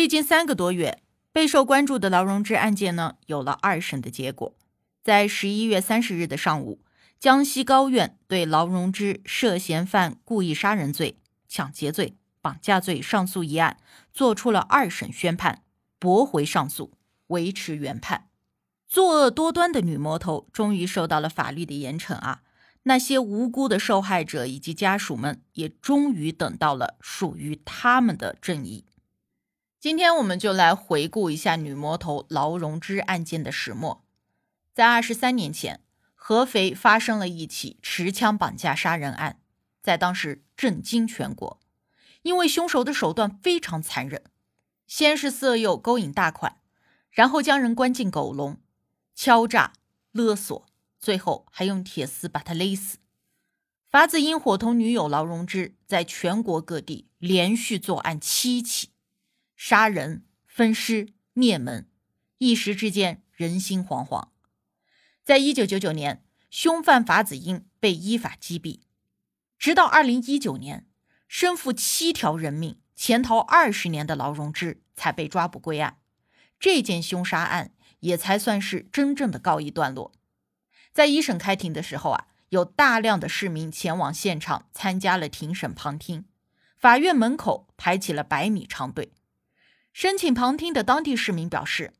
历经三个多月，备受关注的劳荣枝案件呢，有了二审的结果。在十一月三十日的上午，江西高院对劳荣枝涉嫌犯故意杀人罪、抢劫罪、绑架罪上诉一案作出了二审宣判，驳回上诉，维持原判。作恶多端的女魔头终于受到了法律的严惩啊！那些无辜的受害者以及家属们也终于等到了属于他们的正义。今天我们就来回顾一下女魔头劳荣枝案件的始末。在二十三年前，合肥发生了一起持枪绑架杀人案，在当时震惊全国。因为凶手的手段非常残忍，先是色诱勾引大款，然后将人关进狗笼，敲诈勒索，最后还用铁丝把他勒死。法子英伙同女友劳荣枝在全国各地连续作案七起。杀人、分尸、灭门，一时之间人心惶惶。在一九九九年，凶犯法子英被依法击毙。直到二零一九年，身负七条人命、潜逃二十年的劳荣枝才被抓捕归案，这件凶杀案也才算是真正的告一段落。在一审开庭的时候啊，有大量的市民前往现场参加了庭审旁听，法院门口排起了百米长队。申请旁听的当地市民表示：“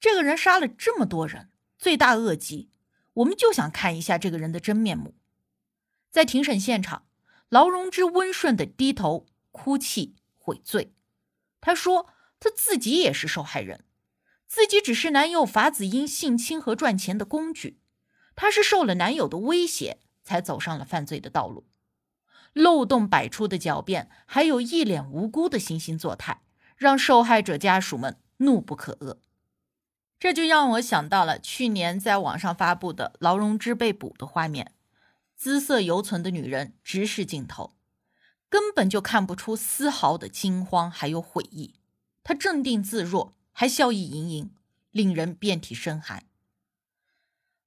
这个人杀了这么多人，罪大恶极，我们就想看一下这个人的真面目。”在庭审现场，劳荣枝温顺的低头哭泣悔罪。他说：“他自己也是受害人，自己只是男友法子英性侵和赚钱的工具。他是受了男友的威胁，才走上了犯罪的道路。漏洞百出的狡辩，还有一脸无辜的惺惺作态。”让受害者家属们怒不可遏，这就让我想到了去年在网上发布的劳荣枝被捕的画面，姿色犹存的女人直视镜头，根本就看不出丝毫的惊慌还有悔意，她镇定自若，还笑意盈盈，令人遍体生寒。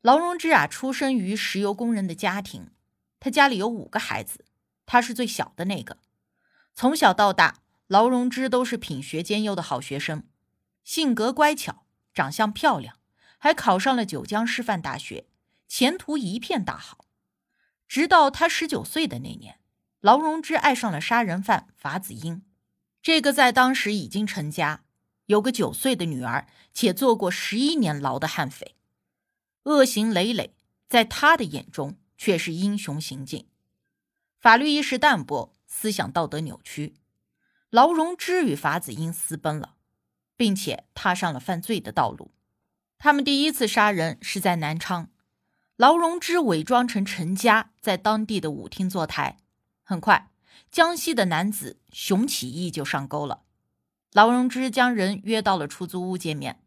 劳荣枝啊，出生于石油工人的家庭，她家里有五个孩子，她是最小的那个，从小到大。劳荣枝都是品学兼优的好学生，性格乖巧，长相漂亮，还考上了九江师范大学，前途一片大好。直到他十九岁的那年，劳荣枝爱上了杀人犯法子英，这个在当时已经成家，有个九岁的女儿，且坐过十一年牢的悍匪，恶行累累，在他的眼中却是英雄行径。法律意识淡薄，思想道德扭曲。劳荣枝与法子英私奔了，并且踏上了犯罪的道路。他们第一次杀人是在南昌，劳荣枝伪装成陈家，在当地的舞厅坐台。很快，江西的男子熊启义就上钩了。劳荣枝将人约到了出租屋见面，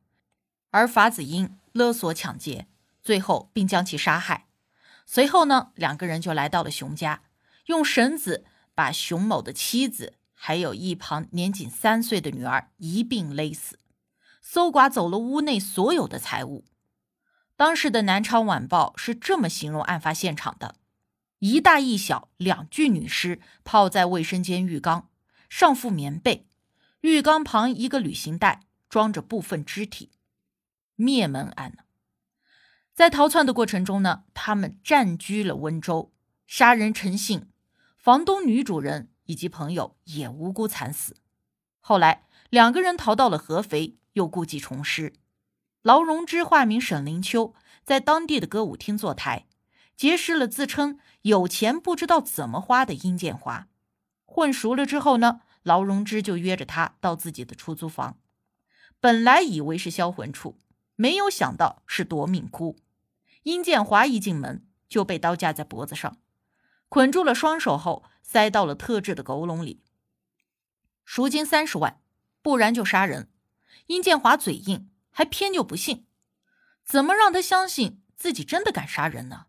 而法子英勒索抢劫，最后并将其杀害。随后呢，两个人就来到了熊家，用绳子把熊某的妻子。还有一旁年仅三岁的女儿一并勒死，搜刮走了屋内所有的财物。当时的《南昌晚报》是这么形容案发现场的：一大一小两具女尸泡在卫生间浴缸，上覆棉被，浴缸旁一个旅行袋装着部分肢体。灭门案呢，在逃窜的过程中呢，他们占据了温州，杀人成性，房东女主人。以及朋友也无辜惨死。后来两个人逃到了合肥，又故技重施。劳荣枝化名沈灵秋，在当地的歌舞厅坐台，结识了自称有钱不知道怎么花的殷建华。混熟了之后呢，劳荣枝就约着他到自己的出租房。本来以为是销魂处，没有想到是夺命窟。殷建华一进门就被刀架在脖子上。捆住了双手后，塞到了特制的狗笼里。赎金三十万，不然就杀人。殷建华嘴硬，还偏就不信，怎么让他相信自己真的敢杀人呢？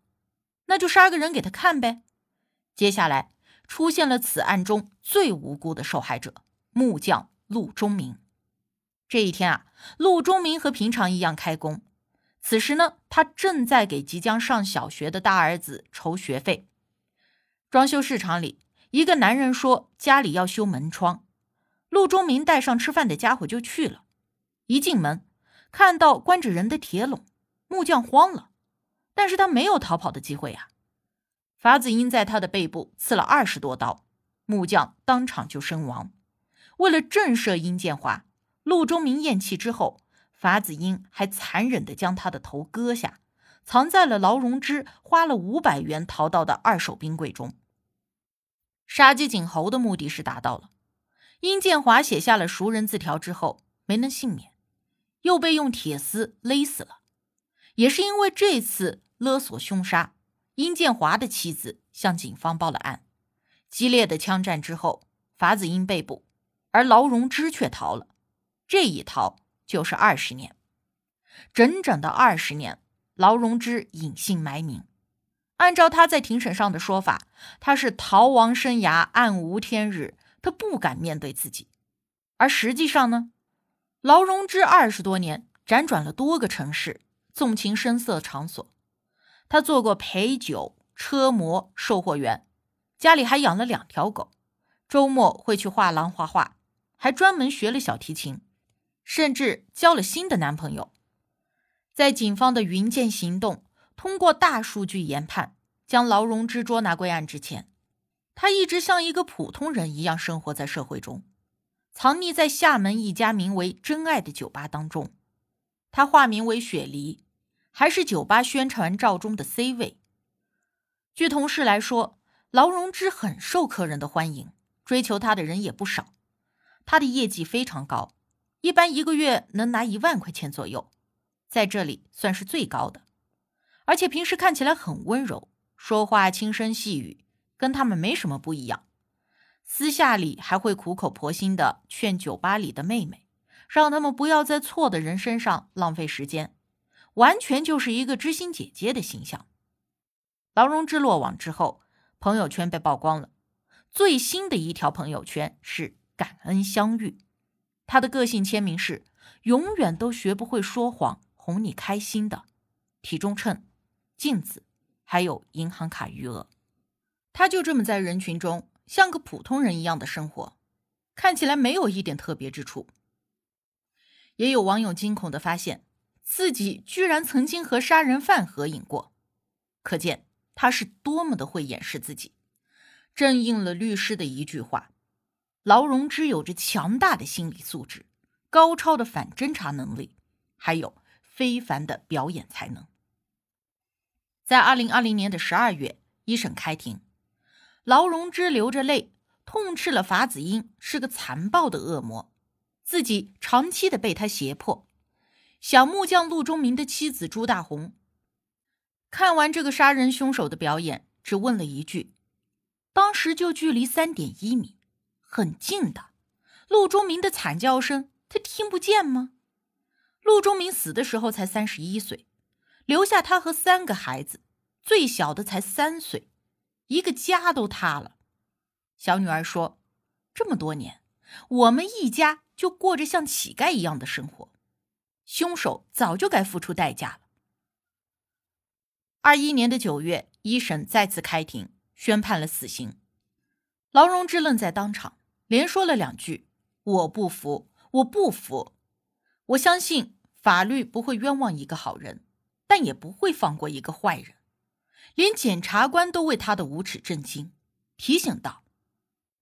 那就杀个人给他看呗。接下来出现了此案中最无辜的受害者——木匠陆忠明。这一天啊，陆忠明和平常一样开工。此时呢，他正在给即将上小学的大儿子筹学费。装修市场里，一个男人说家里要修门窗，陆忠明带上吃饭的家伙就去了。一进门，看到关着人的铁笼，木匠慌了，但是他没有逃跑的机会呀。法子英在他的背部刺了二十多刀，木匠当场就身亡。为了震慑殷建华。陆忠明咽气之后，法子英还残忍地将他的头割下，藏在了劳荣枝花了五百元淘到的二手冰柜中。杀鸡儆猴的目的是达到了。殷建华写下了熟人字条之后没能幸免，又被用铁丝勒死了。也是因为这次勒索凶杀，殷建华的妻子向警方报了案。激烈的枪战之后，法子英被捕，而劳荣枝却逃了。这一逃就是二十年，整整的二十年，劳荣枝隐姓埋名。按照他在庭审上的说法，他是逃亡生涯暗无天日，他不敢面对自己。而实际上呢，劳荣枝二十多年辗转了多个城市，纵情声色场所。他做过陪酒、车模、售货员，家里还养了两条狗，周末会去画廊画画，还专门学了小提琴。甚至交了新的男朋友，在警方的云剑行动通过大数据研判，将劳荣枝捉拿归案之前，他一直像一个普通人一样生活在社会中，藏匿在厦门一家名为“真爱”的酒吧当中。他化名为雪梨，还是酒吧宣传照中的 C 位。据同事来说，劳荣枝很受客人的欢迎，追求他的人也不少，他的业绩非常高。一般一个月能拿一万块钱左右，在这里算是最高的，而且平时看起来很温柔，说话轻声细语，跟他们没什么不一样。私下里还会苦口婆心的劝酒吧里的妹妹，让他们不要在错的人身上浪费时间，完全就是一个知心姐姐的形象。劳荣枝落网之后，朋友圈被曝光了，最新的一条朋友圈是感恩相遇。他的个性签名是“永远都学不会说谎，哄你开心的”，体重秤、镜子，还有银行卡余额。他就这么在人群中像个普通人一样的生活，看起来没有一点特别之处。也有网友惊恐的发现自己居然曾经和杀人犯合影过，可见他是多么的会掩饰自己，正应了律师的一句话。劳荣枝有着强大的心理素质、高超的反侦查能力，还有非凡的表演才能。在二零二零年的十二月，一审开庭，劳荣枝流着泪痛斥了法子英是个残暴的恶魔，自己长期的被他胁迫。小木匠陆忠明的妻子朱大红看完这个杀人凶手的表演，只问了一句：“当时就距离三点一米。”很近的，陆忠明的惨叫声，他听不见吗？陆忠明死的时候才三十一岁，留下他和三个孩子，最小的才三岁，一个家都塌了。小女儿说：“这么多年，我们一家就过着像乞丐一样的生活，凶手早就该付出代价了。”二一年的九月，一审再次开庭，宣判了死刑。劳荣枝愣在当场。连说了两句：“我不服，我不服。”我相信法律不会冤枉一个好人，但也不会放过一个坏人。连检察官都为他的无耻震惊，提醒道：“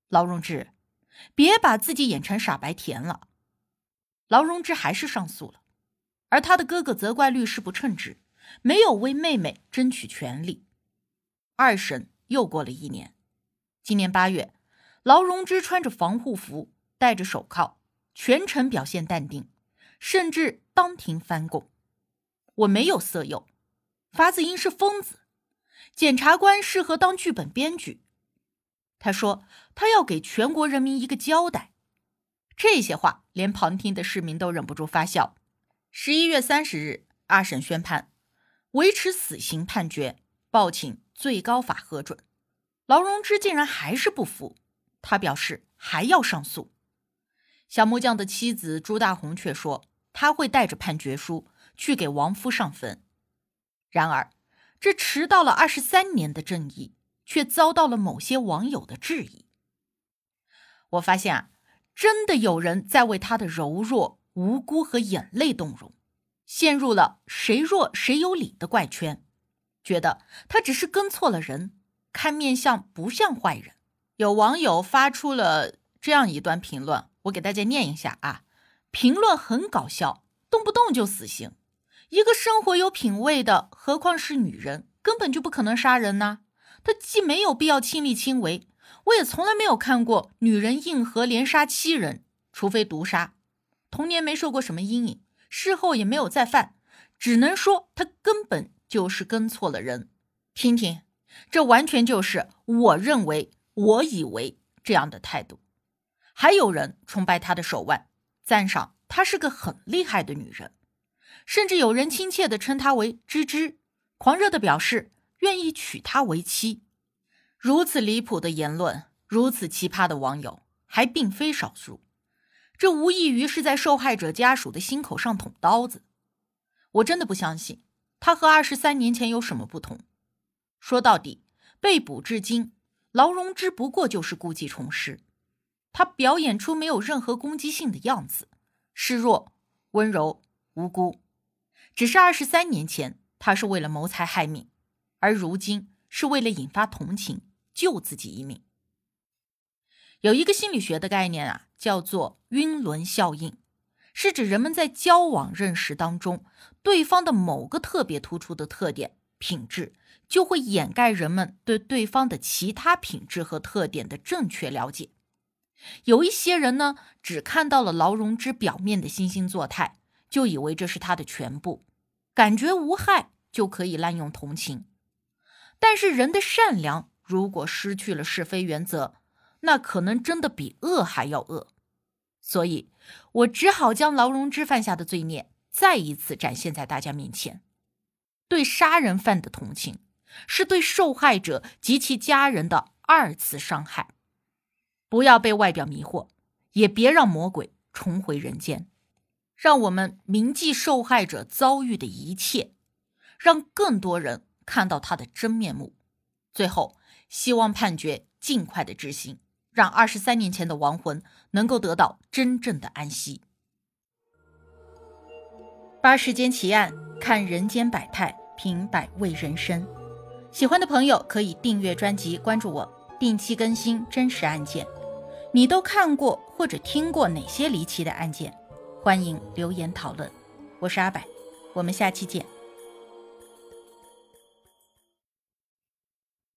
劳荣枝，别把自己演成傻白甜了。”劳荣枝还是上诉了，而他的哥哥责怪律师不称职，没有为妹妹争取权利。二审又过了一年，今年八月。劳荣枝穿着防护服，戴着手铐，全程表现淡定，甚至当庭翻供。我没有色诱，法子英是疯子，检察官适合当剧本编剧。他说他要给全国人民一个交代，这些话连旁听的市民都忍不住发笑。十一月三十日，二审宣判，维持死刑判决，报请最高法核准。劳荣枝竟然还是不服，他表示还要上诉。小木匠的妻子朱大红却说，他会带着判决书去给亡夫上坟。然而，这迟到了二十三年的正义，却遭到了某些网友的质疑。我发现啊，真的有人在为他的柔弱、无辜和眼泪动容，陷入了谁弱谁有理的怪圈，觉得他只是跟错了人。看面相不像坏人，有网友发出了这样一段评论，我给大家念一下啊。评论很搞笑，动不动就死刑，一个生活有品位的，何况是女人，根本就不可能杀人呢。她既没有必要亲力亲为，我也从来没有看过女人硬核连杀七人，除非毒杀。童年没受过什么阴影，事后也没有再犯，只能说她根本就是跟错了人。听听。这完全就是我认为、我以为这样的态度。还有人崇拜她的手腕，赞赏她是个很厉害的女人，甚至有人亲切地称她为“芝芝”，狂热地表示愿意娶她为妻。如此离谱的言论，如此奇葩的网友还并非少数。这无异于是在受害者家属的心口上捅刀子。我真的不相信，他和二十三年前有什么不同。说到底，被捕至今，劳荣枝不过就是故技重施。他表演出没有任何攻击性的样子，示弱、温柔、无辜。只是二十三年前，他是为了谋财害命，而如今是为了引发同情，救自己一命。有一个心理学的概念啊，叫做“晕轮效应”，是指人们在交往认识当中，对方的某个特别突出的特点、品质。就会掩盖人们对对方的其他品质和特点的正确了解。有一些人呢，只看到了劳荣枝表面的惺惺作态，就以为这是他的全部，感觉无害就可以滥用同情。但是人的善良如果失去了是非原则，那可能真的比恶还要恶。所以，我只好将劳荣枝犯下的罪孽再一次展现在大家面前，对杀人犯的同情。是对受害者及其家人的二次伤害。不要被外表迷惑，也别让魔鬼重回人间。让我们铭记受害者遭遇的一切，让更多人看到他的真面目。最后，希望判决尽快的执行，让二十三年前的亡魂能够得到真正的安息。八世间奇案，看人间百态，品百味人生。喜欢的朋友可以订阅专辑，关注我，定期更新真实案件。你都看过或者听过哪些离奇的案件？欢迎留言讨论。我是阿柏，我们下期见。